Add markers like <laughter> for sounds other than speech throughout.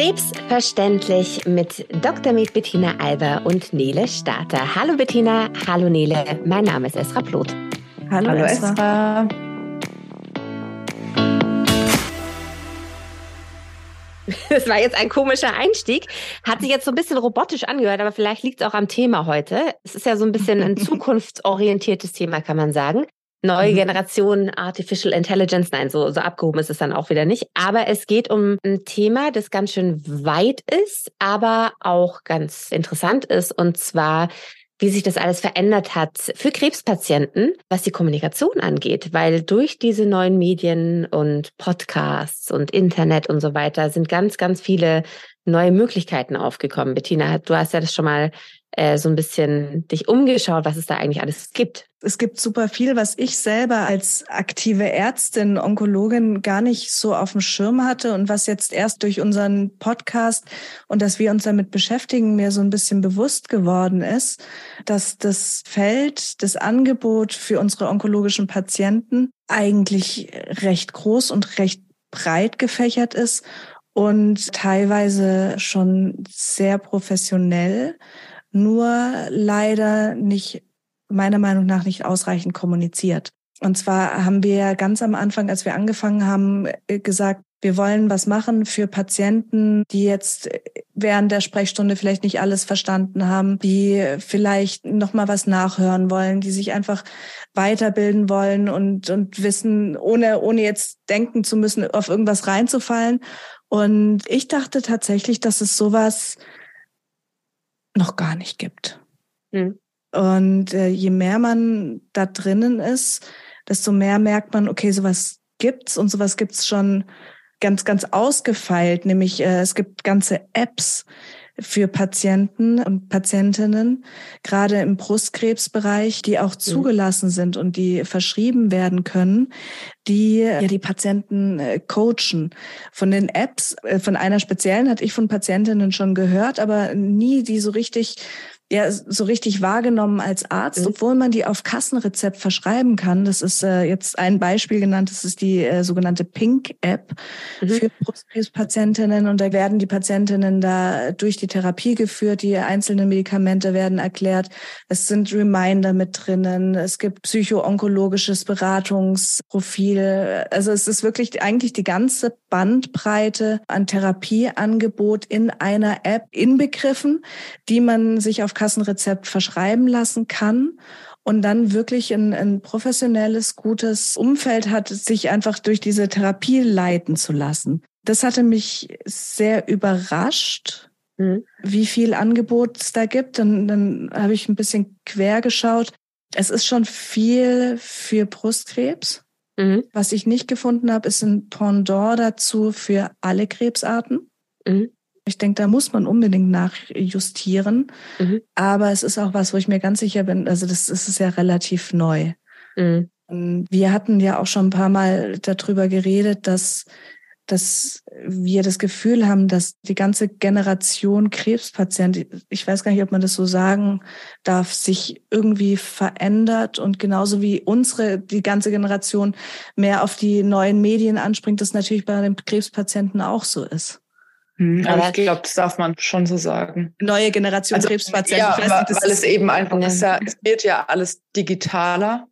Krebsverständlich mit Dr. Med Bettina Alber und Nele Starter. Hallo Bettina, hallo Nele, mein Name ist Esra Ploth. Hallo, hallo Esra. Esra. <laughs> Das war jetzt ein komischer Einstieg. Hat sich jetzt so ein bisschen robotisch angehört, aber vielleicht liegt es auch am Thema heute. Es ist ja so ein bisschen ein <laughs> zukunftsorientiertes Thema, kann man sagen. Neue mhm. Generation Artificial Intelligence, nein, so, so abgehoben ist es dann auch wieder nicht. Aber es geht um ein Thema, das ganz schön weit ist, aber auch ganz interessant ist. Und zwar wie sich das alles verändert hat für Krebspatienten, was die Kommunikation angeht, weil durch diese neuen Medien und Podcasts und Internet und so weiter sind ganz, ganz viele neue Möglichkeiten aufgekommen. Bettina, du hast ja das schon mal äh, so ein bisschen dich umgeschaut, was es da eigentlich alles gibt. Es gibt super viel, was ich selber als aktive Ärztin, Onkologin gar nicht so auf dem Schirm hatte und was jetzt erst durch unseren Podcast und dass wir uns damit beschäftigen, mir so ein bisschen bewusst geworden ist, dass das Feld, das Angebot für unsere onkologischen Patienten eigentlich recht groß und recht breit gefächert ist und teilweise schon sehr professionell nur leider nicht, meiner Meinung nach, nicht ausreichend kommuniziert. Und zwar haben wir ganz am Anfang, als wir angefangen haben, äh, gesagt, wir wollen was machen für Patienten, die jetzt während der Sprechstunde vielleicht nicht alles verstanden haben, die vielleicht noch mal was nachhören wollen, die sich einfach weiterbilden wollen und und wissen, ohne ohne jetzt denken zu müssen, auf irgendwas reinzufallen. Und ich dachte tatsächlich, dass es sowas noch gar nicht gibt. Mhm. Und äh, je mehr man da drinnen ist, desto mehr merkt man, okay, sowas gibt's und sowas gibt's schon ganz, ganz ausgefeilt. Nämlich äh, es gibt ganze Apps, für Patienten und Patientinnen, gerade im Brustkrebsbereich, die auch mhm. zugelassen sind und die verschrieben werden können, die ja die Patienten äh, coachen. Von den Apps, äh, von einer speziellen hatte ich von Patientinnen schon gehört, aber nie die so richtig ja so richtig wahrgenommen als Arzt, mhm. obwohl man die auf Kassenrezept verschreiben kann. Das ist äh, jetzt ein Beispiel genannt, das ist die äh, sogenannte Pink-App mhm. für Brustkrebspatientinnen und da werden die Patientinnen da durch die Therapie geführt, die einzelnen Medikamente werden erklärt, es sind Reminder mit drinnen, es gibt psychoonkologisches Beratungsprofil, also es ist wirklich eigentlich die ganze Bandbreite an Therapieangebot in einer App inbegriffen, die man sich auf Kassenrezept verschreiben lassen kann und dann wirklich ein, ein professionelles, gutes Umfeld hat, sich einfach durch diese Therapie leiten zu lassen. Das hatte mich sehr überrascht, mhm. wie viel Angebot es da gibt. Und dann habe ich ein bisschen quer geschaut. Es ist schon viel für Brustkrebs. Mhm. Was ich nicht gefunden habe, ist ein Pendant dazu für alle Krebsarten. Mhm. Ich denke, da muss man unbedingt nachjustieren. Mhm. Aber es ist auch was, wo ich mir ganz sicher bin, also das, das ist ja relativ neu. Mhm. Wir hatten ja auch schon ein paar Mal darüber geredet, dass, dass wir das Gefühl haben, dass die ganze Generation Krebspatient, ich weiß gar nicht, ob man das so sagen darf, sich irgendwie verändert und genauso wie unsere, die ganze Generation mehr auf die neuen Medien anspringt, das natürlich bei den Krebspatienten auch so ist. Hm, aber ich glaube, das darf man schon so sagen. Neue Generation also, Krebspatienten. Ja, aber, nicht, weil es eben einfach ist ja, es wird ja alles digitaler.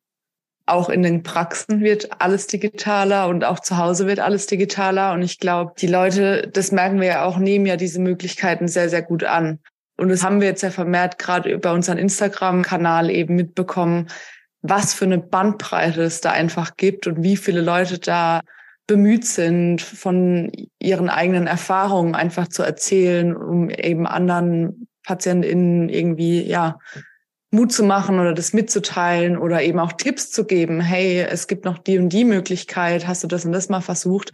Auch in den Praxen wird alles digitaler und auch zu Hause wird alles digitaler. Und ich glaube, die Leute, das merken wir ja auch, nehmen ja diese Möglichkeiten sehr, sehr gut an. Und das haben wir jetzt ja vermehrt gerade über unseren Instagram-Kanal eben mitbekommen, was für eine Bandbreite es da einfach gibt und wie viele Leute da bemüht sind, von ihren eigenen Erfahrungen einfach zu erzählen, um eben anderen PatientInnen irgendwie, ja, Mut zu machen oder das mitzuteilen oder eben auch Tipps zu geben. Hey, es gibt noch die und die Möglichkeit. Hast du das und das mal versucht?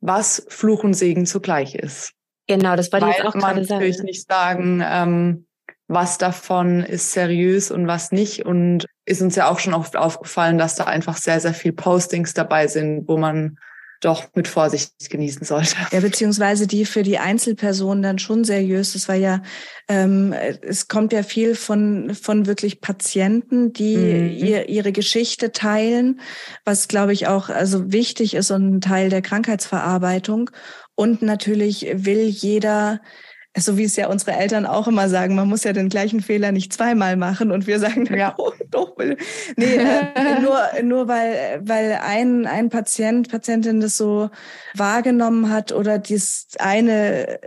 Was Fluch und Segen zugleich ist. Genau, das wollte ich jetzt auch gerade sagen. natürlich nicht sagen, ähm, was davon ist seriös und was nicht. Und ist uns ja auch schon oft aufgefallen, dass da einfach sehr, sehr viel Postings dabei sind, wo man doch mit Vorsicht genießen sollte. Ja, beziehungsweise die für die Einzelpersonen dann schon seriös. Das war ja, ähm, es kommt ja viel von, von wirklich Patienten, die mhm. ihr, ihre Geschichte teilen, was glaube ich auch also wichtig ist und ein Teil der Krankheitsverarbeitung. Und natürlich will jeder so wie es ja unsere Eltern auch immer sagen, man muss ja den gleichen Fehler nicht zweimal machen und wir sagen, ja, <laughs> oh, doch, nee, äh, <laughs> nur, nur weil, weil ein, ein Patient, Patientin das so wahrgenommen hat oder dies eine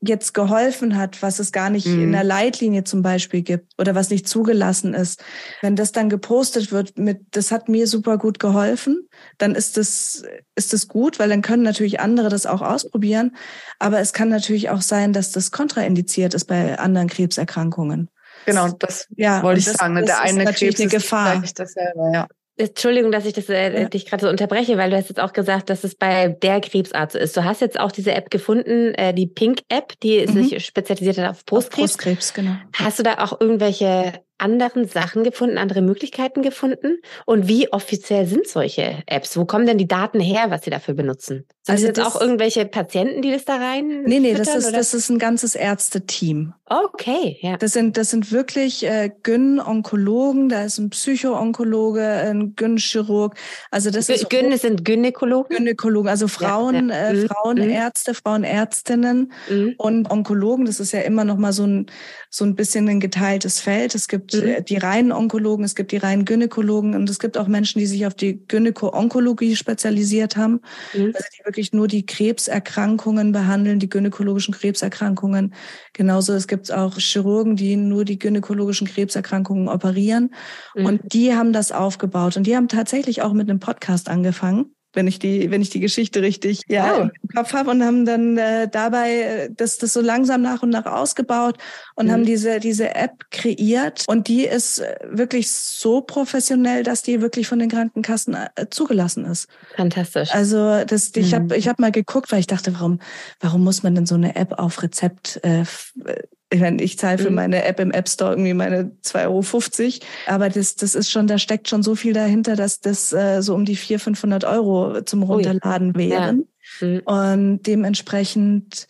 jetzt geholfen hat, was es gar nicht mhm. in der Leitlinie zum Beispiel gibt oder was nicht zugelassen ist. Wenn das dann gepostet wird mit, das hat mir super gut geholfen, dann ist das, ist das gut, weil dann können natürlich andere das auch ausprobieren. Aber es kann natürlich auch sein, dass das kontraindiziert ist bei anderen Krebserkrankungen. Genau, das ja, wollte ich das, sagen. Das der eine Krebs eine Gefahr. ist dasselbe, ja. Entschuldigung, dass ich das, äh, ja. dich gerade so unterbreche, weil du hast jetzt auch gesagt, dass es bei der Krebsart so ist. Du hast jetzt auch diese App gefunden, äh, die Pink-App, die mhm. sich spezialisiert hat auf Brustkrebs. Auf Brustkrebs, genau. Hast du da auch irgendwelche anderen Sachen gefunden, andere Möglichkeiten gefunden? Und wie offiziell sind solche Apps? Wo kommen denn die Daten her, was sie dafür benutzen? Sind also das jetzt auch irgendwelche Patienten, die das da rein? Nee, nee, das ist, das ist ein ganzes Ärzteteam. Okay, ja. Das sind, das sind wirklich äh, Gyn-Onkologen, da ist ein Psycho-Onkologe, ein Gyn-Chirurg. Also das ist Gyn sind Gynäkologen? Gynäkologen, also Frauen, ja, ja. Äh, mhm. Frauenärzte, Frauenärztinnen mhm. und Onkologen. Das ist ja immer noch mal so ein, so ein bisschen ein geteiltes Feld. Es gibt mhm. Äh, die reinen Onkologen, es gibt die reinen Gynäkologen und es gibt auch Menschen, die sich auf die Gynäko-Onkologie spezialisiert haben. Mhm. Also die wirklich nur die Krebserkrankungen behandeln, die gynäkologischen Krebserkrankungen. Genauso es gibt auch Chirurgen, die nur die gynäkologischen Krebserkrankungen operieren. Mhm. Und die haben das aufgebaut. Und die haben tatsächlich auch mit einem Podcast angefangen wenn ich die, wenn ich die Geschichte richtig ja, oh. im Kopf habe und haben dann äh, dabei äh, das, das so langsam nach und nach ausgebaut und mhm. haben diese, diese App kreiert. Und die ist äh, wirklich so professionell, dass die wirklich von den Krankenkassen äh, zugelassen ist. Fantastisch. Also das, ich mhm. habe ich hab mal geguckt, weil ich dachte, warum, warum muss man denn so eine App auf Rezept äh, ich meine, ich zahle für mhm. meine App im App Store irgendwie meine 2,50 Euro. Aber das, das ist schon, da steckt schon so viel dahinter, dass das äh, so um die 400, 500 Euro zum Runterladen Ui. wären. Ja. Mhm. Und dementsprechend,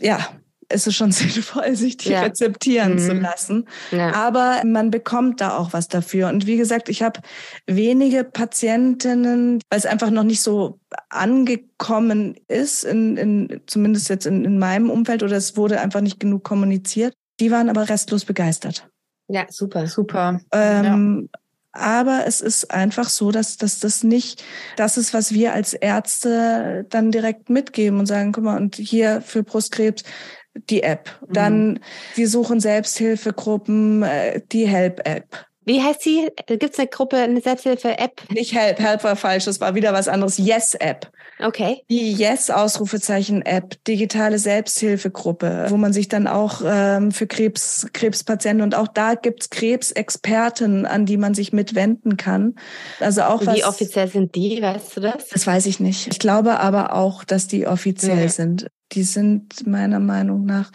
ja, ist es schon <laughs> sinnvoll, sich die ja. rezeptieren mhm. zu lassen. Ja. Aber man bekommt da auch was dafür. Und wie gesagt, ich habe wenige Patientinnen, weil es einfach noch nicht so angekommen ist, in, in, zumindest jetzt in, in meinem Umfeld, oder es wurde einfach nicht genug kommuniziert. Die waren aber restlos begeistert. Ja, super. Super. Ähm, ja. Aber es ist einfach so, dass, dass das nicht das ist, was wir als Ärzte dann direkt mitgeben und sagen, guck mal, und hier für Brustkrebs die App. Dann, mhm. wir suchen Selbsthilfegruppen, äh, die Help-App. Wie heißt sie? Gibt es eine Gruppe, eine Selbsthilfe-App? Nicht Help, Help war falsch, das war wieder was anderes. Yes-App. Okay. Die Yes-Ausrufezeichen-App, digitale Selbsthilfegruppe, wo man sich dann auch ähm, für Krebs, Krebspatienten und auch da gibt's Krebsexperten, an die man sich mitwenden kann. Also auch Wie was, offiziell sind die, weißt du das? Das weiß ich nicht. Ich glaube aber auch, dass die offiziell ja. sind. Die sind meiner Meinung nach,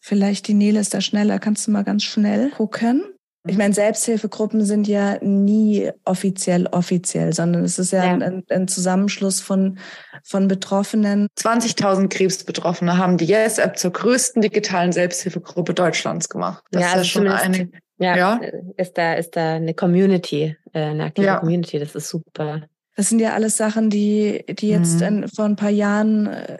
vielleicht die Nele ist da schneller, kannst du mal ganz schnell gucken. Ich meine, Selbsthilfegruppen sind ja nie offiziell offiziell, sondern es ist ja, ja. Ein, ein, Zusammenschluss von, von Betroffenen. 20.000 Krebsbetroffene haben die Yes-App zur größten digitalen Selbsthilfegruppe Deutschlands gemacht. Das ja, ist also schon eine. Ja, ja, ist da ist da eine Community, äh, eine aktive ja. Community. Das ist super. Das sind ja alles Sachen, die die jetzt mhm. in, vor ein paar Jahren äh,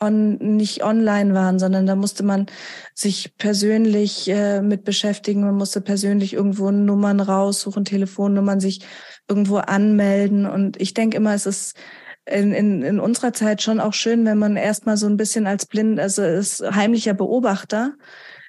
on, nicht online waren, sondern da musste man sich persönlich äh, mit beschäftigen. Man musste persönlich irgendwo Nummern raussuchen, Telefonnummern, sich irgendwo anmelden. Und ich denke immer, es ist in, in, in unserer Zeit schon auch schön, wenn man erstmal so ein bisschen als blind, also ist heimlicher Beobachter,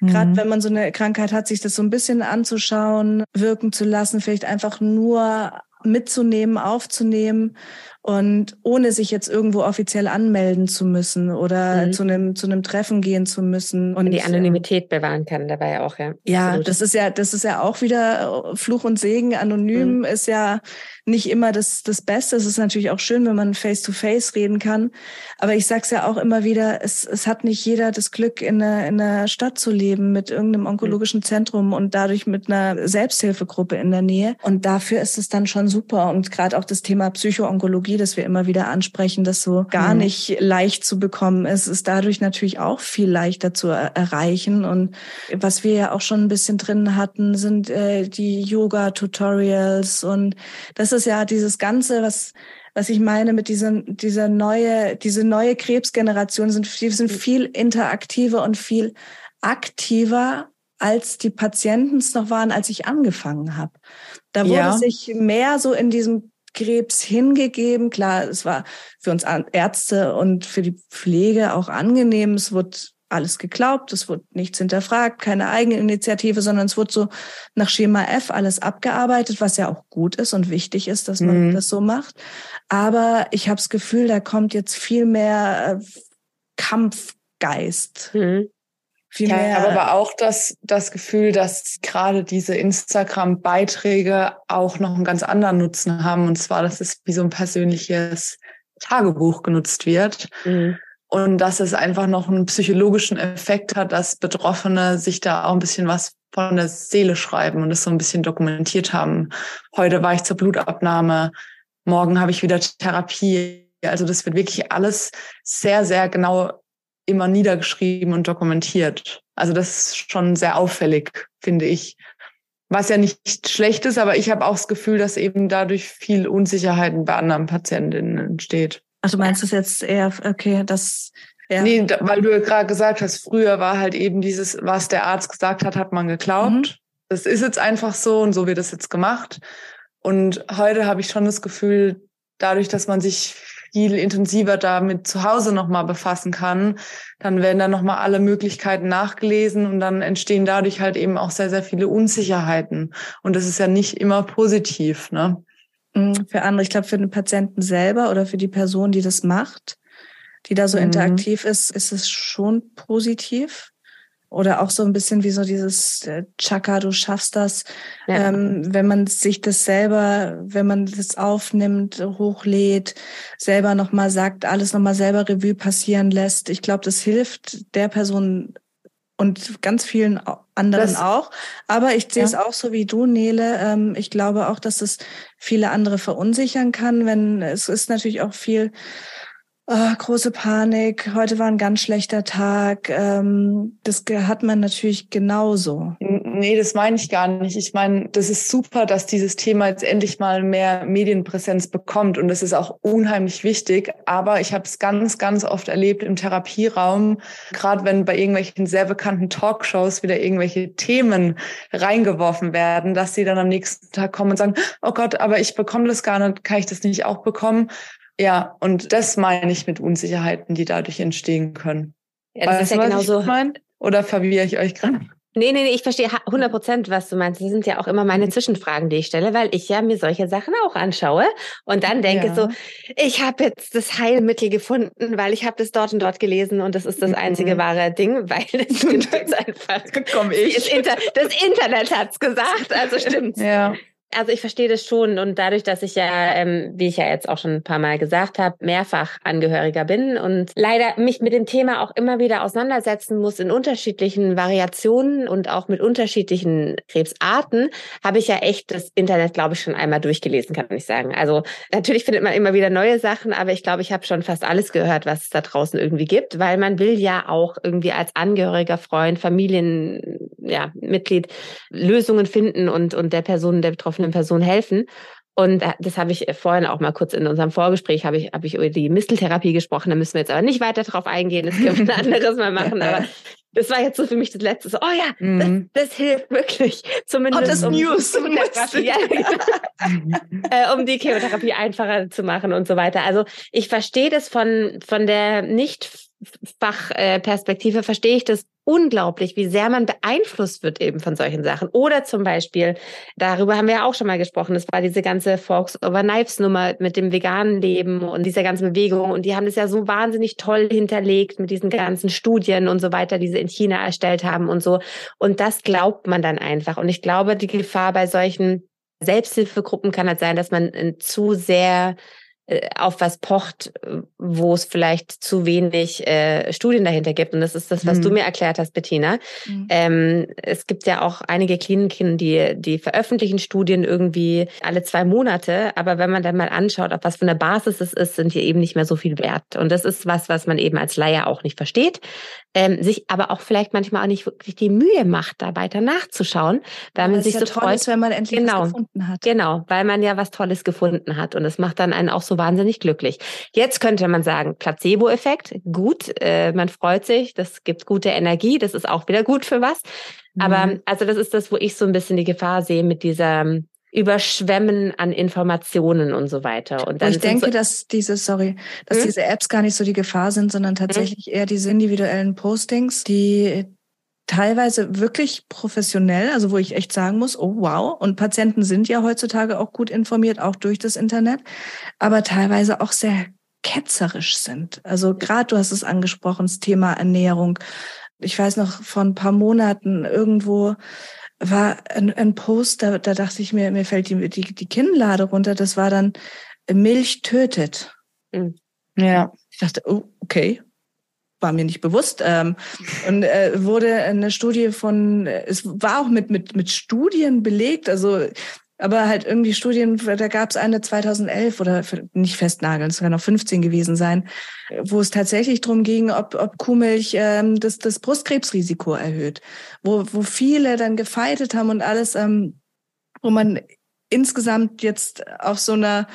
mhm. gerade wenn man so eine Krankheit hat, sich das so ein bisschen anzuschauen, wirken zu lassen, vielleicht einfach nur mitzunehmen, aufzunehmen und ohne sich jetzt irgendwo offiziell anmelden zu müssen oder mhm. zu einem zu einem Treffen gehen zu müssen und die Anonymität bewahren kann dabei auch ja ja Absolut. das ist ja das ist ja auch wieder Fluch und Segen anonym mhm. ist ja nicht immer das, das Beste. Es ist natürlich auch schön, wenn man face-to-face -face reden kann. Aber ich sage es ja auch immer wieder, es, es hat nicht jeder das Glück, in einer, in einer Stadt zu leben mit irgendeinem onkologischen Zentrum und dadurch mit einer Selbsthilfegruppe in der Nähe. Und dafür ist es dann schon super. Und gerade auch das Thema Psychoonkologie, das wir immer wieder ansprechen, das so gar mhm. nicht leicht zu bekommen ist, ist dadurch natürlich auch viel leichter zu er erreichen. Und was wir ja auch schon ein bisschen drin hatten, sind äh, die Yoga-Tutorials. Und das ist ja dieses Ganze, was was ich meine mit dieser, dieser neue, diese neue Krebsgeneration sind, die sind viel interaktiver und viel aktiver als die Patienten es noch waren, als ich angefangen habe. Da wurde ja. sich mehr so in diesem Krebs hingegeben. Klar, es war für uns Ärzte und für die Pflege auch angenehm. Es wurde alles geglaubt, es wurde nichts hinterfragt, keine Eigeninitiative, sondern es wurde so nach Schema F alles abgearbeitet, was ja auch gut ist und wichtig ist, dass man mhm. das so macht. Aber ich habe das Gefühl, da kommt jetzt viel mehr äh, Kampfgeist. Mhm. Viel ja, aber auch das, das Gefühl, dass gerade diese Instagram-Beiträge auch noch einen ganz anderen Nutzen haben. Und zwar, dass es wie so ein persönliches Tagebuch genutzt wird. Mhm. Und dass es einfach noch einen psychologischen Effekt hat, dass Betroffene sich da auch ein bisschen was von der Seele schreiben und es so ein bisschen dokumentiert haben. Heute war ich zur Blutabnahme, morgen habe ich wieder Therapie. Also das wird wirklich alles sehr, sehr genau immer niedergeschrieben und dokumentiert. Also das ist schon sehr auffällig, finde ich. Was ja nicht schlecht ist, aber ich habe auch das Gefühl, dass eben dadurch viel Unsicherheit bei anderen Patientinnen entsteht. Also meinst du es jetzt eher, okay, das ja. Nee, weil du gerade gesagt hast, früher war halt eben dieses, was der Arzt gesagt hat, hat man geglaubt. Mhm. Das ist jetzt einfach so und so wird das jetzt gemacht. Und heute habe ich schon das Gefühl, dadurch, dass man sich viel intensiver damit zu Hause nochmal befassen kann, dann werden da nochmal alle Möglichkeiten nachgelesen und dann entstehen dadurch halt eben auch sehr, sehr viele Unsicherheiten. Und das ist ja nicht immer positiv, ne? Mm, für andere, ich glaube, für den Patienten selber oder für die Person, die das macht, die da so mhm. interaktiv ist, ist es schon positiv. Oder auch so ein bisschen wie so dieses äh, Chaka, du schaffst das. Ja. Ähm, wenn man sich das selber, wenn man das aufnimmt, hochlädt, selber nochmal sagt, alles nochmal selber Revue passieren lässt. Ich glaube, das hilft der Person und ganz vielen anderen das, auch. Aber ich sehe ja. es auch so wie du, Nele. Ähm, ich glaube auch, dass es viele andere verunsichern kann, wenn es ist natürlich auch viel oh, große Panik, heute war ein ganz schlechter Tag. Ähm, das hat man natürlich genauso. Nee, das meine ich gar nicht. Ich meine, das ist super, dass dieses Thema jetzt endlich mal mehr Medienpräsenz bekommt und das ist auch unheimlich wichtig. Aber ich habe es ganz, ganz oft erlebt im Therapieraum, gerade wenn bei irgendwelchen sehr bekannten Talkshows wieder irgendwelche Themen reingeworfen werden, dass sie dann am nächsten Tag kommen und sagen, oh Gott, aber ich bekomme das gar nicht, kann ich das nicht auch bekommen? Ja, und das meine ich mit Unsicherheiten, die dadurch entstehen können. Ja, das weißt ist ja genauso. Oder verwirre ich euch gerade? Nee, nee, nee, ich verstehe 100 Prozent, was du meinst. Das sind ja auch immer meine mhm. Zwischenfragen, die ich stelle, weil ich ja mir solche Sachen auch anschaue und dann denke ja. so, ich habe jetzt das Heilmittel gefunden, weil ich habe das dort und dort gelesen und das ist das einzige mhm. wahre Ding, weil <laughs> das stimmt einfach. Komm ich. Das, Inter das Internet hat's gesagt, also stimmt's. Ja. Also ich verstehe das schon und dadurch, dass ich ja, ähm, wie ich ja jetzt auch schon ein paar Mal gesagt habe, mehrfach Angehöriger bin und leider mich mit dem Thema auch immer wieder auseinandersetzen muss in unterschiedlichen Variationen und auch mit unterschiedlichen Krebsarten, habe ich ja echt das Internet, glaube ich, schon einmal durchgelesen, kann ich sagen. Also natürlich findet man immer wieder neue Sachen, aber ich glaube, ich habe schon fast alles gehört, was es da draußen irgendwie gibt, weil man will ja auch irgendwie als Angehöriger, Freund, Familienmitglied ja, Mitglied Lösungen finden und, und der Person, der betroffen betroffenen Person helfen. Und äh, das habe ich vorhin auch mal kurz in unserem Vorgespräch, habe ich, habe ich über die Misteltherapie gesprochen. Da müssen wir jetzt aber nicht weiter drauf eingehen. Das können wir ein anderes Mal machen. Aber <laughs> das war jetzt so für mich das Letzte. So, oh ja, mhm. das, das, hilft wirklich. Zumindest oh, das um, News. <laughs> Um, ja, äh, um die Chemotherapie einfacher zu machen und so weiter. Also ich verstehe das von, von der nicht Fachperspektive verstehe ich das unglaublich, wie sehr man beeinflusst wird eben von solchen Sachen. Oder zum Beispiel, darüber haben wir ja auch schon mal gesprochen, das war diese ganze Forks over Knives Nummer mit dem veganen Leben und dieser ganzen Bewegung. Und die haben das ja so wahnsinnig toll hinterlegt mit diesen ganzen Studien und so weiter, die sie in China erstellt haben und so. Und das glaubt man dann einfach. Und ich glaube, die Gefahr bei solchen Selbsthilfegruppen kann halt sein, dass man zu sehr äh, auf was pocht, wo es vielleicht zu wenig äh, Studien dahinter gibt. Und das ist das, was mhm. du mir erklärt hast, Bettina. Mhm. Ähm, es gibt ja auch einige Kliniken, die, die veröffentlichen Studien irgendwie alle zwei Monate. Aber wenn man dann mal anschaut, auf was für eine Basis es ist, sind die eben nicht mehr so viel wert. Und das ist was, was man eben als Laie auch nicht versteht. Ähm, sich aber auch vielleicht manchmal auch nicht wirklich die Mühe macht, da weiter nachzuschauen, weil ja, man sich ja so freut, ist, wenn man endlich genau, was gefunden hat. Genau, weil man ja was Tolles gefunden hat und es macht dann einen auch so wahnsinnig glücklich. Jetzt könnte man sagen, Placebo-Effekt, gut, äh, man freut sich, das gibt gute Energie, das ist auch wieder gut für was. Mhm. Aber also das ist das, wo ich so ein bisschen die Gefahr sehe mit dieser Überschwemmen an Informationen und so weiter. Und dann ich denke, so dass diese, sorry, dass hm? diese Apps gar nicht so die Gefahr sind, sondern hm? tatsächlich hm? eher diese individuellen Postings, die teilweise wirklich professionell, also wo ich echt sagen muss, oh wow, und Patienten sind ja heutzutage auch gut informiert, auch durch das Internet, aber teilweise auch sehr ketzerisch sind. Also gerade du hast es angesprochen, das Thema Ernährung. Ich weiß noch vor ein paar Monaten irgendwo war ein, ein Post, da, da dachte ich mir, mir fällt die, die, die Kinnlade runter, das war dann Milch tötet. Hm. Ja. Ich dachte, oh, okay, war mir nicht bewusst. Ähm, und äh, wurde eine Studie von, es war auch mit, mit, mit Studien belegt, also aber halt irgendwie Studien, da gab es eine 2011 oder nicht festnageln, es kann auch 15 gewesen sein, wo es tatsächlich darum ging, ob, ob Kuhmilch ähm, das, das Brustkrebsrisiko erhöht, wo, wo viele dann gefeitet haben und alles, ähm, wo man insgesamt jetzt auf so einer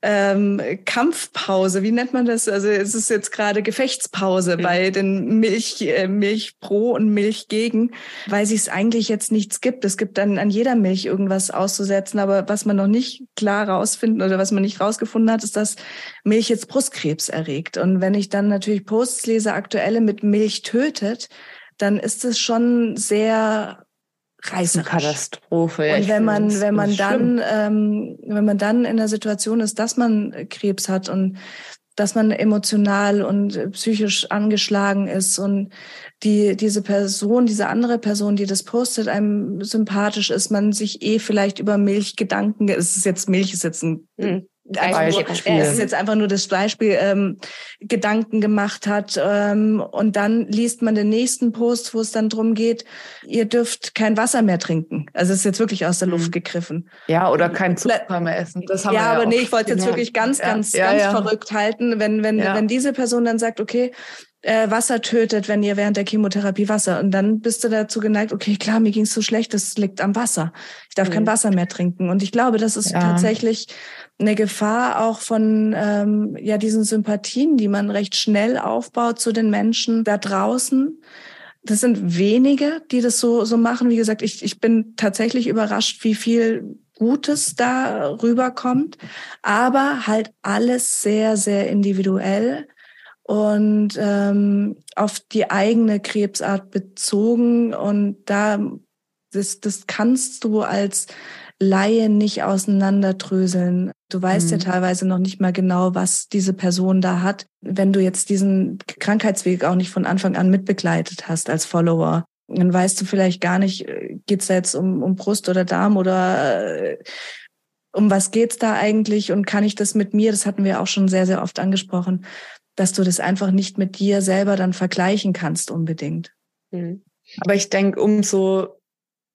ähm, Kampfpause, wie nennt man das? Also es ist jetzt gerade Gefechtspause mhm. bei den Milch, äh, Milch pro und Milch gegen, weil es eigentlich jetzt nichts gibt. Es gibt dann an jeder Milch irgendwas auszusetzen, aber was man noch nicht klar rausfinden oder was man nicht rausgefunden hat, ist, dass Milch jetzt Brustkrebs erregt. Und wenn ich dann natürlich Posts lese, aktuelle mit Milch tötet, dann ist es schon sehr reißerisch. Katastrophe. Ja, und wenn man, wenn man dann, ähm, wenn man dann in der Situation ist, dass man Krebs hat und dass man emotional und psychisch angeschlagen ist und die, diese Person, diese andere Person, die das postet, einem sympathisch ist, man sich eh vielleicht über Milch Gedanken, es ist jetzt Milch, ist jetzt ein mhm. Beispiel. Das ist jetzt einfach nur das Beispiel, ähm, Gedanken gemacht hat. Ähm, und dann liest man den nächsten Post, wo es dann drum geht, ihr dürft kein Wasser mehr trinken. Also es ist jetzt wirklich aus der Luft mhm. gegriffen. Ja, oder kein Zucker mehr essen. Das haben ja, wir ja aber nee, ich wollte jetzt wirklich ganz, ganz, ja, ganz ja. verrückt halten, wenn, wenn, wenn diese Person dann sagt, okay, äh, Wasser tötet, wenn ihr während der Chemotherapie Wasser. Und dann bist du dazu geneigt, okay, klar, mir ging es so schlecht, das liegt am Wasser. Ich darf mhm. kein Wasser mehr trinken. Und ich glaube, das ist ja. tatsächlich eine Gefahr auch von ähm, ja diesen Sympathien, die man recht schnell aufbaut zu den Menschen da draußen. Das sind wenige, die das so so machen. Wie gesagt, ich, ich bin tatsächlich überrascht, wie viel Gutes da rüberkommt, aber halt alles sehr, sehr individuell und ähm, auf die eigene Krebsart bezogen. Und da, das, das kannst du als Laie nicht auseinanderdröseln. Du weißt mhm. ja teilweise noch nicht mal genau, was diese Person da hat, wenn du jetzt diesen Krankheitsweg auch nicht von Anfang an mitbegleitet hast als Follower. Dann weißt du vielleicht gar nicht, äh, geht's da jetzt um, um Brust oder Darm oder äh, um was geht's da eigentlich und kann ich das mit mir, das hatten wir auch schon sehr, sehr oft angesprochen, dass du das einfach nicht mit dir selber dann vergleichen kannst unbedingt. Mhm. Aber ich denke, umso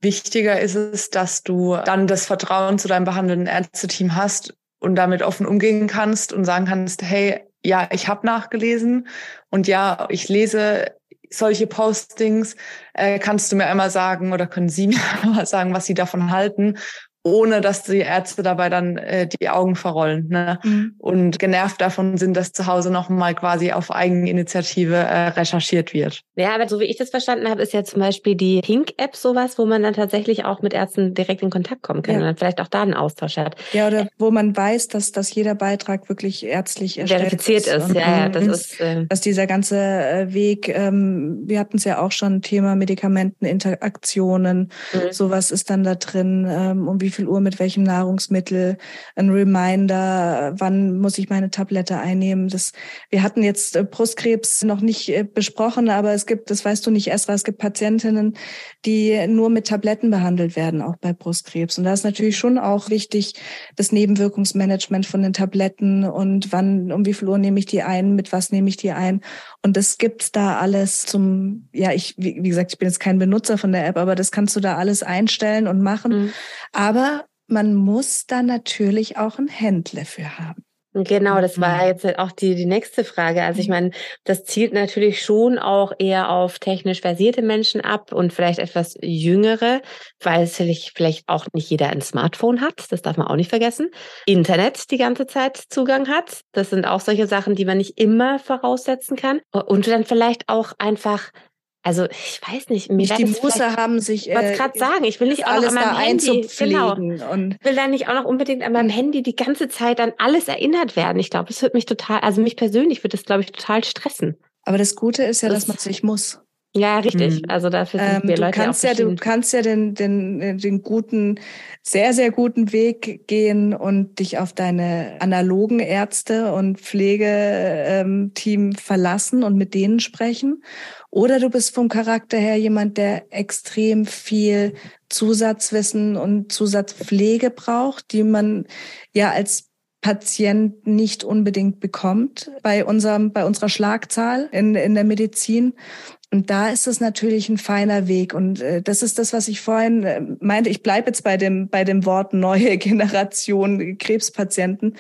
Wichtiger ist es, dass du dann das Vertrauen zu deinem behandelnden Ärzteteam hast und damit offen umgehen kannst und sagen kannst, hey, ja, ich habe nachgelesen und ja, ich lese solche Postings. Äh, kannst du mir einmal sagen oder können Sie <laughs> mir einmal sagen, was Sie davon halten? Ohne dass die Ärzte dabei dann äh, die Augen verrollen ne? Mhm. und genervt davon sind, dass zu Hause nochmal quasi auf Eigeninitiative äh, recherchiert wird. Ja, aber so wie ich das verstanden habe, ist ja zum Beispiel die Pink-App sowas, wo man dann tatsächlich auch mit Ärzten direkt in Kontakt kommen kann ja. und dann vielleicht auch da einen Austausch hat. Ja, oder wo man weiß, dass, dass jeder Beitrag wirklich ärztlich verifiziert ist. ist. Ja, ja, das ist, äh dass dieser ganze äh, Weg, ähm, wir hatten es ja auch schon, Thema Medikamenteninteraktionen, mhm. sowas ist dann da drin, ähm, um wie viel Uhr mit welchem Nahrungsmittel, ein Reminder, wann muss ich meine Tablette einnehmen. Das, wir hatten jetzt äh, Brustkrebs noch nicht äh, besprochen, aber es gibt, das weißt du nicht erst, es gibt Patientinnen, die nur mit Tabletten behandelt werden, auch bei Brustkrebs. Und da ist natürlich schon auch wichtig, das Nebenwirkungsmanagement von den Tabletten und wann, um wie viel Uhr nehme ich die ein, mit was nehme ich die ein. Und das gibt's da alles zum, ja, ich, wie, wie gesagt, ich bin jetzt kein Benutzer von der App, aber das kannst du da alles einstellen und machen. Mhm. Aber man muss da natürlich auch ein Händler für haben. Genau, das war mhm. jetzt auch die, die nächste Frage. Also ich mhm. meine, das zielt natürlich schon auch eher auf technisch versierte Menschen ab und vielleicht etwas jüngere, weil es vielleicht auch nicht jeder ein Smartphone hat. Das darf man auch nicht vergessen. Internet die ganze Zeit Zugang hat. Das sind auch solche Sachen, die man nicht immer voraussetzen kann. Und dann vielleicht auch einfach also ich weiß nicht, mir nicht die Muße haben sich. Ich wollte äh, gerade sagen, ich will nicht auch noch an meinem Handy, genau, und will dann nicht auch noch unbedingt an meinem Handy die ganze Zeit an alles erinnert werden. Ich glaube, es wird mich total, also mich persönlich wird das, glaube ich, total stressen. Aber das Gute ist ja, das, dass man sich muss. Ja, richtig. Mhm. Also dafür sind ähm, wir Leute du kannst ja, du kannst ja den, den, den guten, sehr, sehr guten Weg gehen und dich auf deine analogen Ärzte und Pflegeteam ähm, verlassen und mit denen sprechen. Oder du bist vom Charakter her jemand, der extrem viel Zusatzwissen und Zusatzpflege braucht, die man ja als Patient nicht unbedingt bekommt bei unserem, bei unserer Schlagzahl in, in der Medizin. Und da ist es natürlich ein feiner Weg. Und äh, das ist das, was ich vorhin äh, meinte. Ich bleibe jetzt bei dem, bei dem Wort neue <laughs> Generation Krebspatienten.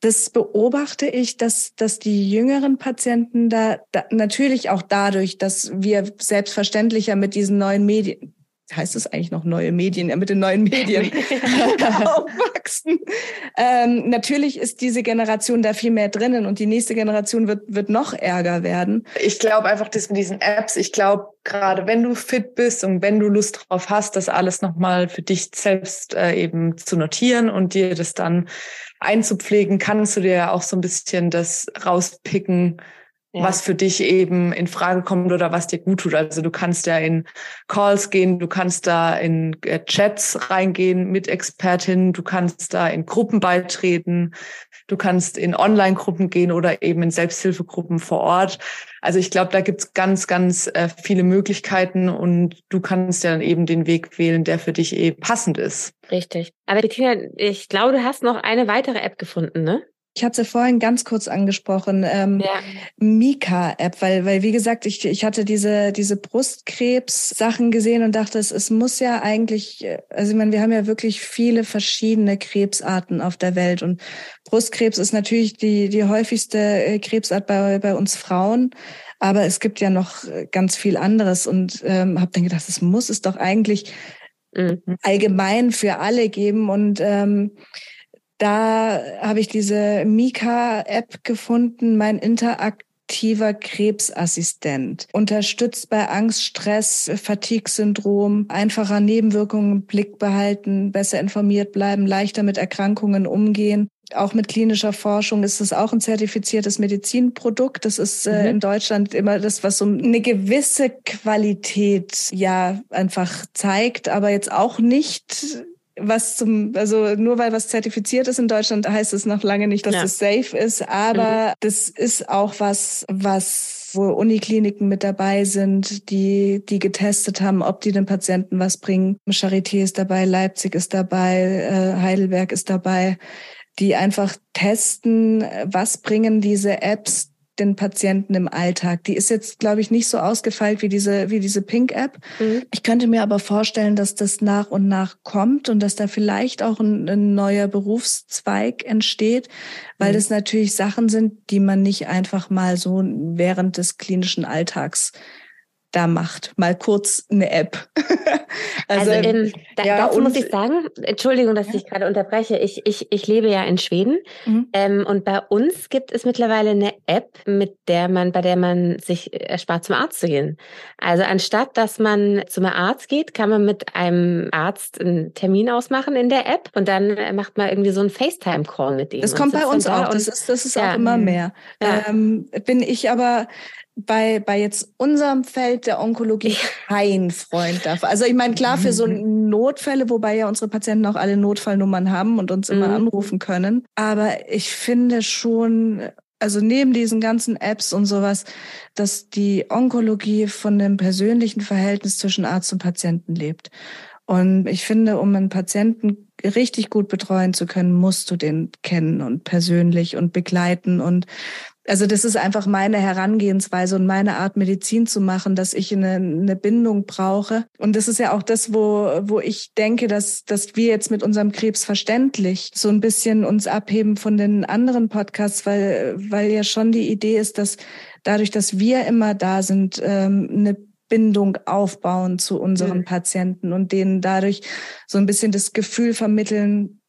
Das beobachte ich, dass, dass die jüngeren Patienten da, da natürlich auch dadurch, dass wir selbstverständlicher mit diesen neuen Medien, heißt es eigentlich noch neue Medien, ja, mit den neuen Medien <laughs> <laughs> aufwachsen. Ähm, natürlich ist diese Generation da viel mehr drinnen und die nächste Generation wird, wird noch ärger werden. Ich glaube einfach, dass mit diesen Apps, ich glaube, gerade wenn du fit bist und wenn du Lust drauf hast, das alles nochmal für dich selbst äh, eben zu notieren und dir das dann einzupflegen, kannst du dir ja auch so ein bisschen das rauspicken, ja. was für dich eben in Frage kommt oder was dir gut tut. Also du kannst ja in Calls gehen, du kannst da in äh, Chats reingehen mit Expertinnen, du kannst da in Gruppen beitreten, du kannst in Online-Gruppen gehen oder eben in Selbsthilfegruppen vor Ort. Also ich glaube, da gibt's ganz, ganz äh, viele Möglichkeiten und du kannst ja dann eben den Weg wählen, der für dich eben passend ist. Richtig. Aber Bettina, ich glaube, du hast noch eine weitere App gefunden, ne? Ich hatte vorhin ganz kurz angesprochen, ähm, ja. Mika-App, weil, weil wie gesagt, ich, ich hatte diese, diese Brustkrebs-Sachen gesehen und dachte, es, es muss ja eigentlich, also ich meine, wir haben ja wirklich viele verschiedene Krebsarten auf der Welt und Brustkrebs ist natürlich die, die häufigste äh, Krebsart bei, bei uns Frauen. Aber es gibt ja noch ganz viel anderes und ähm, habe dann gedacht, es muss es doch eigentlich mhm. allgemein für alle geben und ähm, da habe ich diese Mika-App gefunden, mein interaktiver Krebsassistent. Unterstützt bei Angst, Stress, Fatigue-Syndrom, einfacher Nebenwirkungen im Blick behalten, besser informiert bleiben, leichter mit Erkrankungen umgehen. Auch mit klinischer Forschung ist es auch ein zertifiziertes Medizinprodukt. Das ist äh, mhm. in Deutschland immer das, was so eine gewisse Qualität ja einfach zeigt, aber jetzt auch nicht was zum, also nur weil was zertifiziert ist in Deutschland, heißt es noch lange nicht, dass ja. es safe ist. Aber mhm. das ist auch was, was wo Unikliniken mit dabei sind, die, die getestet haben, ob die den Patienten was bringen. Charité ist dabei, Leipzig ist dabei, äh, Heidelberg ist dabei, die einfach testen, was bringen diese Apps den Patienten im Alltag. Die ist jetzt, glaube ich, nicht so ausgefeilt wie diese, wie diese Pink-App. Mhm. Ich könnte mir aber vorstellen, dass das nach und nach kommt und dass da vielleicht auch ein, ein neuer Berufszweig entsteht, weil mhm. das natürlich Sachen sind, die man nicht einfach mal so während des klinischen Alltags da macht. Mal kurz eine App. <laughs> also, also ähm, da, ja, dazu muss ich sagen, Entschuldigung, dass ja. ich gerade unterbreche. Ich, ich, ich lebe ja in Schweden mhm. ähm, und bei uns gibt es mittlerweile eine App, mit der man, bei der man sich erspart, zum Arzt zu gehen. Also anstatt, dass man zum Arzt geht, kann man mit einem Arzt einen Termin ausmachen in der App und dann macht man irgendwie so einen FaceTime-Call mit ihm. Das kommt bei uns auch. Das ist, das ist ja. auch immer mehr. Ähm, bin ich aber bei, bei jetzt unserem Feld der Onkologie kein Freund davon. Also ich meine, klar, für so Notfälle, wobei ja unsere Patienten auch alle Notfallnummern haben und uns immer mhm. anrufen können. Aber ich finde schon, also neben diesen ganzen Apps und sowas, dass die Onkologie von dem persönlichen Verhältnis zwischen Arzt und Patienten lebt. Und ich finde, um einen Patienten richtig gut betreuen zu können, musst du den kennen und persönlich und begleiten. Und also das ist einfach meine Herangehensweise und meine Art, Medizin zu machen, dass ich eine, eine Bindung brauche. Und das ist ja auch das, wo, wo ich denke, dass, dass wir jetzt mit unserem Krebs verständlich so ein bisschen uns abheben von den anderen Podcasts, weil, weil ja schon die Idee ist, dass dadurch, dass wir immer da sind, ähm, eine Bindung aufbauen zu unseren mhm. Patienten und denen dadurch so ein bisschen das Gefühl vermitteln,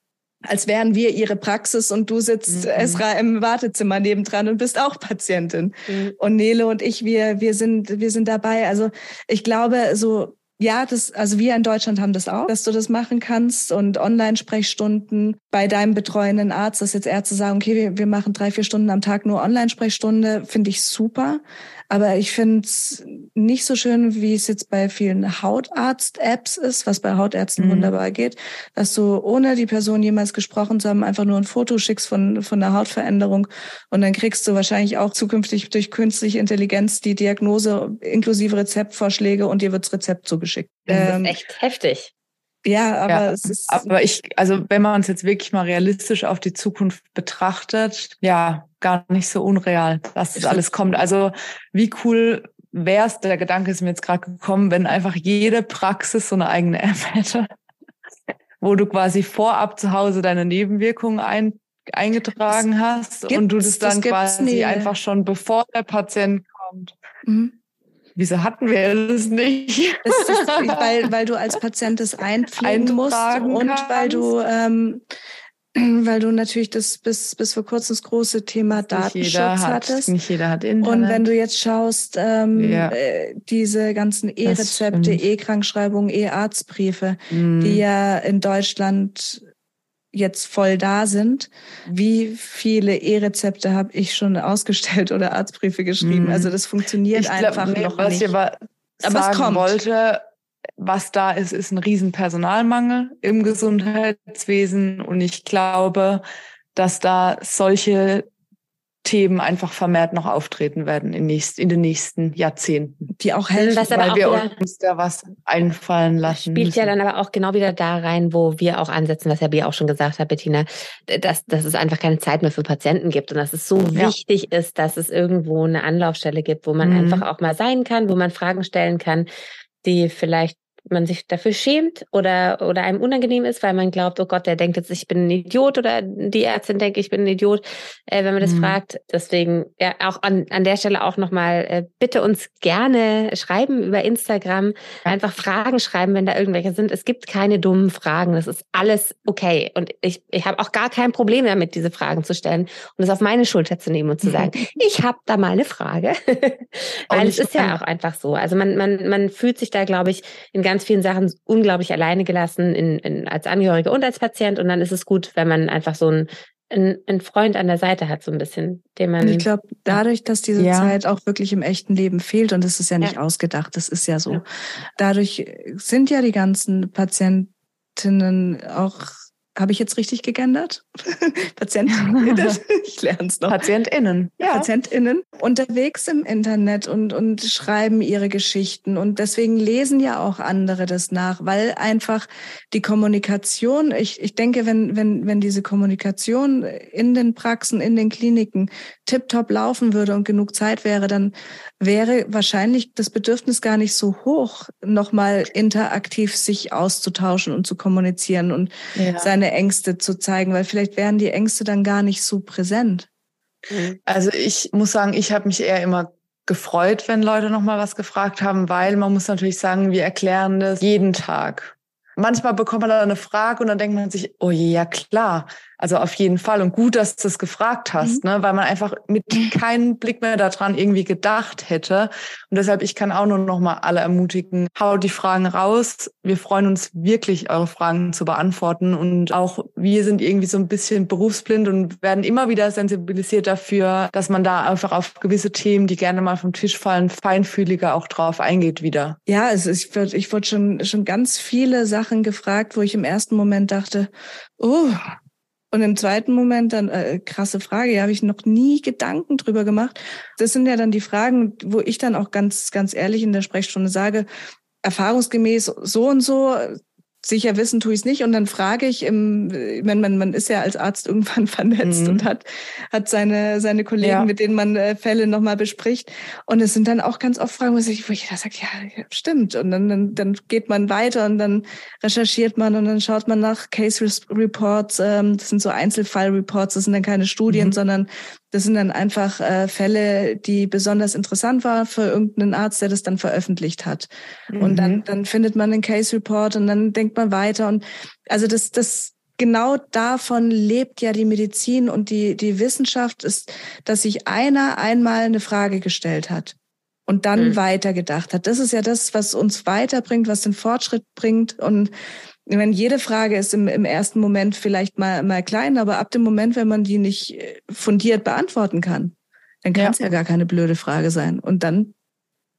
als wären wir ihre Praxis und du sitzt, mhm. Esra, im Wartezimmer nebendran und bist auch Patientin. Mhm. Und Nele und ich, wir, wir sind, wir sind dabei. Also ich glaube, so ja, das, also wir in Deutschland haben das auch, dass du das machen kannst und Online-Sprechstunden bei deinem betreuenden Arzt, dass jetzt Ärzte sagen, okay, wir, wir machen drei, vier Stunden am Tag nur Online-Sprechstunde, finde ich super. Aber ich finde es nicht so schön, wie es jetzt bei vielen Hautarzt-Apps ist, was bei Hautärzten mhm. wunderbar geht, dass du ohne die Person jemals gesprochen zu haben, einfach nur ein Foto schickst von, von der Hautveränderung und dann kriegst du wahrscheinlich auch zukünftig durch künstliche Intelligenz die Diagnose inklusive Rezeptvorschläge und dir wirds Rezept zugeschickt. Das ähm, ist echt heftig. Ja, aber ja, es ist. Aber ich, also wenn man uns jetzt wirklich mal realistisch auf die Zukunft betrachtet, ja, gar nicht so unreal, dass das alles kommt. Also wie cool wäre es, der Gedanke ist mir jetzt gerade gekommen, wenn einfach jede Praxis so eine eigene <laughs> App hätte, wo du quasi vorab zu Hause deine Nebenwirkungen ein, eingetragen hast und du das dann das quasi nie. einfach schon bevor der Patient kommt. Mhm Wieso hatten wir das nicht? Das ist, <laughs> weil, weil du als Patient das einpflegen musst und kannst. weil du ähm, <clears throat> weil du natürlich das bis, bis vor kurzem das große Thema Datenschutz hat, hattest. Nicht jeder hat Internet. Und wenn du jetzt schaust, ähm, ja. äh, diese ganzen E-Rezepte, E-Krankschreibungen, E-Arztbriefe, mhm. die ja in Deutschland jetzt voll da sind. Wie viele E-Rezepte habe ich schon ausgestellt oder Arztbriefe geschrieben? Mhm. Also das funktioniert ich einfach nee, noch was nicht. Ich aber, aber es kommt. wollte, was da ist, ist ein riesen Personalmangel im Gesundheitswesen und ich glaube, dass da solche Themen einfach vermehrt noch auftreten werden in, nächst, in den nächsten Jahrzehnten. Die auch helfen, was weil wir uns da was einfallen lassen. Spielt müssen. ja dann aber auch genau wieder da rein, wo wir auch ansetzen, was ja Bia auch schon gesagt hat, Bettina, dass, dass es einfach keine Zeit mehr für Patienten gibt und dass es so ja. wichtig ist, dass es irgendwo eine Anlaufstelle gibt, wo man mhm. einfach auch mal sein kann, wo man Fragen stellen kann, die vielleicht man sich dafür schämt oder, oder einem unangenehm ist, weil man glaubt, oh Gott, der denkt jetzt, ich bin ein Idiot oder die Ärztin denkt, ich bin ein Idiot, äh, wenn man das mhm. fragt. Deswegen, ja, auch an, an der Stelle auch nochmal, äh, bitte uns gerne schreiben über Instagram, einfach Fragen schreiben, wenn da irgendwelche sind. Es gibt keine dummen Fragen, das ist alles okay. Und ich, ich habe auch gar kein Problem damit, diese Fragen zu stellen und es auf meine Schulter zu nehmen und zu sagen, <laughs> ich habe da mal eine Frage. <laughs> weil es ist ja auch einfach so. Also man, man, man fühlt sich da, glaube ich, in ganz vielen Sachen unglaublich alleine gelassen in, in, als Angehörige und als Patient. Und dann ist es gut, wenn man einfach so ein ein, Freund an der Seite hat, so ein bisschen, den man. Ich glaube, dadurch, dass diese ja. Zeit auch wirklich im echten Leben fehlt, und das ist ja nicht ja. ausgedacht, das ist ja so. Ja. Dadurch sind ja die ganzen Patientinnen auch habe ich jetzt richtig gegendert? <laughs> Patientinnen. <laughs> ich lerne es noch. PatientInnen. Ja. PatientInnen unterwegs im Internet und, und schreiben ihre Geschichten. Und deswegen lesen ja auch andere das nach, weil einfach die Kommunikation, ich, ich denke, wenn, wenn, wenn diese Kommunikation in den Praxen, in den Kliniken tiptop laufen würde und genug Zeit wäre, dann wäre wahrscheinlich das Bedürfnis gar nicht so hoch, nochmal interaktiv sich auszutauschen und zu kommunizieren und ja. seine Ängste zu zeigen, weil vielleicht wären die Ängste dann gar nicht so präsent. Also ich muss sagen, ich habe mich eher immer gefreut, wenn Leute nochmal was gefragt haben, weil man muss natürlich sagen, wir erklären das jeden Tag. Manchmal bekommt man dann eine Frage und dann denkt man sich, oh je, ja klar. Also auf jeden Fall. Und gut, dass du es gefragt hast, mhm. ne? weil man einfach mit keinem Blick mehr daran irgendwie gedacht hätte. Und deshalb, ich kann auch nur noch mal alle ermutigen, haut die Fragen raus. Wir freuen uns wirklich, eure Fragen zu beantworten. Und auch wir sind irgendwie so ein bisschen berufsblind und werden immer wieder sensibilisiert dafür, dass man da einfach auf gewisse Themen, die gerne mal vom Tisch fallen, feinfühliger auch drauf eingeht wieder. Ja, also ich wurde, ich wurde schon, schon ganz viele Sachen gefragt, wo ich im ersten Moment dachte, oh, und im zweiten Moment dann, äh, krasse Frage, ja, habe ich noch nie Gedanken drüber gemacht. Das sind ja dann die Fragen, wo ich dann auch ganz, ganz ehrlich in der Sprechstunde sage, erfahrungsgemäß so und so sicher wissen tue ich es nicht. Und dann frage ich, im, man, man, man ist ja als Arzt irgendwann <laughs> vernetzt mhm. und hat, hat seine, seine Kollegen, ja. mit denen man äh, Fälle nochmal bespricht. Und es sind dann auch ganz oft Fragen, wo ich, wo ich da sage, ja, stimmt. Und dann, dann, dann geht man weiter und dann recherchiert man und dann schaut man nach Case Reports. Ähm, das sind so Einzelfall-Reports, das sind dann keine Studien, mhm. sondern das sind dann einfach äh, Fälle, die besonders interessant waren für irgendeinen Arzt, der das dann veröffentlicht hat. Mhm. Und dann, mhm. dann findet man einen Case Report und dann denkt man weiter. Und also das, das genau davon lebt ja die Medizin und die, die Wissenschaft ist, dass sich einer einmal eine Frage gestellt hat und dann mhm. weitergedacht hat. Das ist ja das, was uns weiterbringt, was den Fortschritt bringt. Und wenn jede Frage ist im, im ersten Moment vielleicht mal, mal klein, aber ab dem Moment, wenn man die nicht äh, fundiert beantworten kann, dann kann es ja. ja gar keine blöde Frage sein. Und dann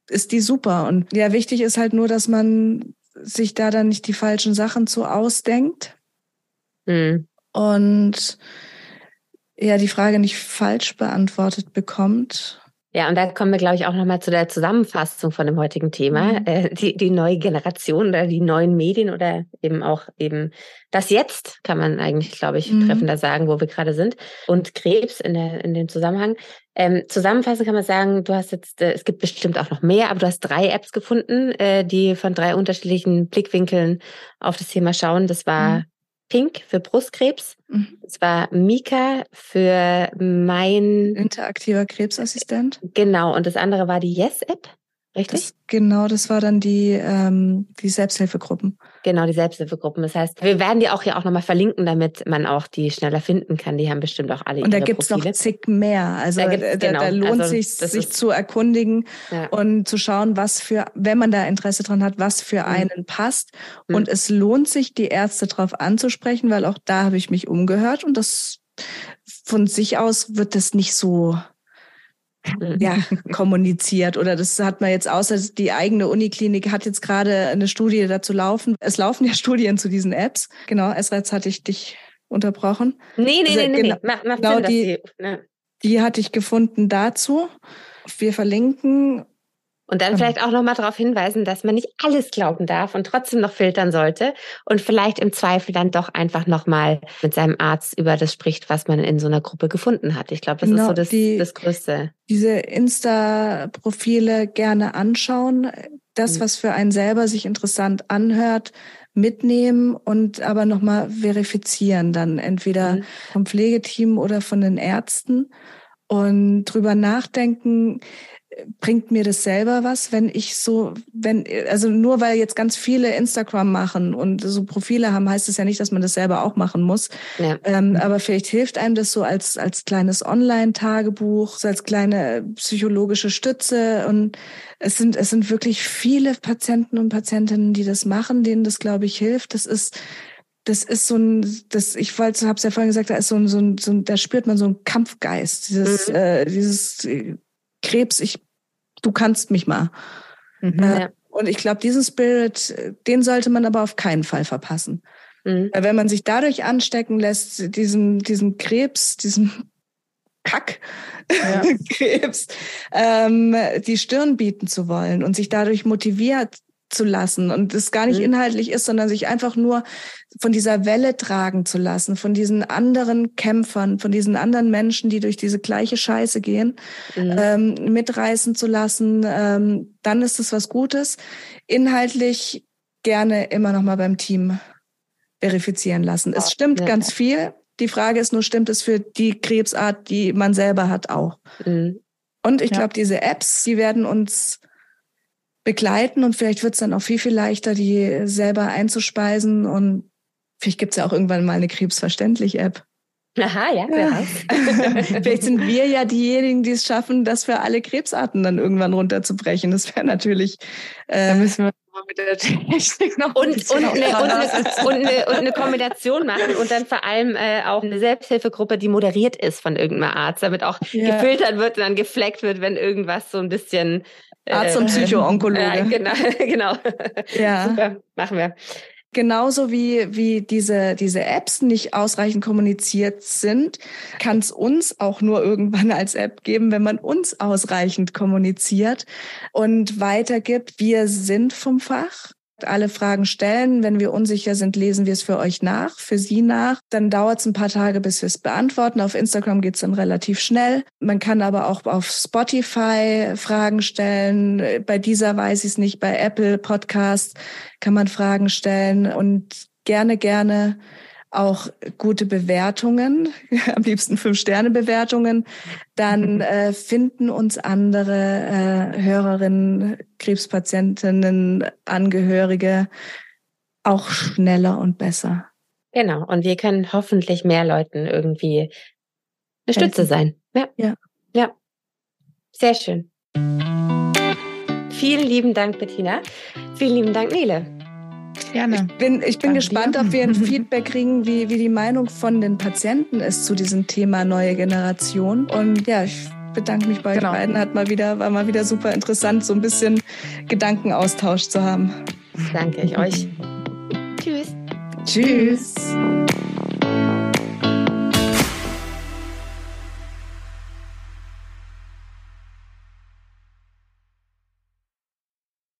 ist die super. Und ja, wichtig ist halt nur, dass man sich da dann nicht die falschen Sachen zu ausdenkt. Mhm. Und ja, die Frage nicht falsch beantwortet bekommt. Ja, und da kommen wir, glaube ich, auch nochmal zu der Zusammenfassung von dem heutigen Thema. Mhm. Äh, die, die neue Generation oder die neuen Medien oder eben auch eben das Jetzt, kann man eigentlich, glaube ich, mhm. treffender sagen, wo wir gerade sind. Und Krebs in, der, in dem Zusammenhang. Ähm, zusammenfassend kann man sagen, du hast jetzt, äh, es gibt bestimmt auch noch mehr, aber du hast drei Apps gefunden, äh, die von drei unterschiedlichen Blickwinkeln auf das Thema schauen. Das war mhm. Pink für Brustkrebs. Mhm. Es war Mika für mein interaktiver Krebsassistent. Genau, und das andere war die Yes-App. Richtig? Das, genau, das war dann die, ähm, die Selbsthilfegruppen. Genau, die Selbsthilfegruppen. Das heißt, wir werden die auch hier auch nochmal verlinken, damit man auch die schneller finden kann. Die haben bestimmt auch alle Und da gibt's Profile. noch zig mehr. Also da, da, genau. da lohnt also, sich, sich zu erkundigen ja. und zu schauen, was für, wenn man da Interesse dran hat, was für mhm. einen passt. Mhm. Und es lohnt sich, die Ärzte darauf anzusprechen, weil auch da habe ich mich umgehört und das von sich aus wird das nicht so ja, kommuniziert oder das hat man jetzt außer die eigene Uniklinik hat jetzt gerade eine Studie dazu laufen. Es laufen ja <laughs> Studien zu diesen Apps. Genau, Esra, jetzt hatte ich dich unterbrochen. Nee, nee, also, nee, nee, genau, nee. Mach, mach genau Sinn, die, die, ne? die hatte ich gefunden dazu. Wir verlinken und dann vielleicht auch nochmal darauf hinweisen, dass man nicht alles glauben darf und trotzdem noch filtern sollte und vielleicht im Zweifel dann doch einfach nochmal mit seinem Arzt über das spricht, was man in so einer Gruppe gefunden hat. Ich glaube, das genau, ist so das, die, das Größte. Diese Insta-Profile gerne anschauen, das, mhm. was für einen selber sich interessant anhört, mitnehmen und aber nochmal verifizieren, dann entweder mhm. vom Pflegeteam oder von den Ärzten und drüber nachdenken, bringt mir das selber was, wenn ich so, wenn, also nur weil jetzt ganz viele Instagram machen und so Profile haben, heißt es ja nicht, dass man das selber auch machen muss. Ja. Ähm, aber vielleicht hilft einem das so als, als kleines Online-Tagebuch, so als kleine psychologische Stütze. Und es sind, es sind wirklich viele Patienten und Patientinnen, die das machen, denen das, glaube ich, hilft. Das ist, das ist so ein, das, ich wollte, hab's ja vorhin gesagt, da ist so ein, so ein, so ein da spürt man so einen Kampfgeist, dieses, mhm. äh, dieses Krebs, ich, du kannst mich mal. Mhm, äh, ja. Und ich glaube, diesen Spirit, den sollte man aber auf keinen Fall verpassen. Mhm. Weil wenn man sich dadurch anstecken lässt, diesen, diesen Krebs, diesen Kack, ja. <laughs> Krebs, ähm, die Stirn bieten zu wollen und sich dadurch motiviert zu lassen und es gar nicht mhm. inhaltlich ist, sondern sich einfach nur von dieser Welle tragen zu lassen, von diesen anderen Kämpfern, von diesen anderen Menschen, die durch diese gleiche Scheiße gehen, mhm. ähm, mitreißen zu lassen, ähm, dann ist es was Gutes. Inhaltlich gerne immer noch mal beim Team verifizieren lassen. Es stimmt ja. ganz viel. Die Frage ist nur, stimmt es für die Krebsart, die man selber hat, auch? Mhm. Und ich ja. glaube, diese Apps, die werden uns begleiten und vielleicht wird es dann auch viel, viel leichter, die selber einzuspeisen und vielleicht gibt es ja auch irgendwann mal eine Krebsverständlich-App. Aha, ja, wer weiß. <laughs> Vielleicht sind wir ja diejenigen, die es schaffen, das für alle Krebsarten dann irgendwann runterzubrechen. Das wäre natürlich. Äh, da müssen wir mit der <laughs> Technik noch und, und, eine, und, eine, und, eine, und, eine, Kombination machen und dann vor allem äh, auch eine Selbsthilfegruppe, die moderiert ist von irgendeinem Arzt, damit auch ja. gefiltert wird und dann gefleckt wird, wenn irgendwas so ein bisschen Arzt und äh, Psychoonkologe. <laughs> Äh, genau, genau. <laughs> Ja. Super, machen wir. Genauso wie, wie diese, diese Apps nicht ausreichend kommuniziert sind, kann es uns auch nur irgendwann als App geben, wenn man uns ausreichend kommuniziert und weitergibt. Wir sind vom Fach alle Fragen stellen. Wenn wir unsicher sind, lesen wir es für euch nach, für Sie nach. Dann dauert es ein paar Tage, bis wir es beantworten. Auf Instagram geht es dann relativ schnell. Man kann aber auch auf Spotify Fragen stellen. Bei dieser weiß ich es nicht. Bei Apple Podcasts kann man Fragen stellen und gerne, gerne auch gute Bewertungen, <laughs> am liebsten Fünf-Sterne-Bewertungen, dann <laughs> äh, finden uns andere äh, Hörerinnen, Krebspatientinnen, Angehörige auch schneller und besser. Genau. Und wir können hoffentlich mehr Leuten irgendwie eine Stütze sein. Ja. Ja. Ja. Sehr schön. Vielen lieben Dank, Bettina. Vielen lieben Dank, Nele. Gerne. Ich bin, ich bin gespannt, ob wir ein <laughs> Feedback kriegen, wie, wie die Meinung von den Patienten ist zu diesem Thema neue Generation. Und ja, ich bedanke mich bei genau. euch beiden. Hat mal wieder, war mal wieder super interessant, so ein bisschen Gedankenaustausch zu haben. Danke ich euch. <laughs> Tschüss. Tschüss.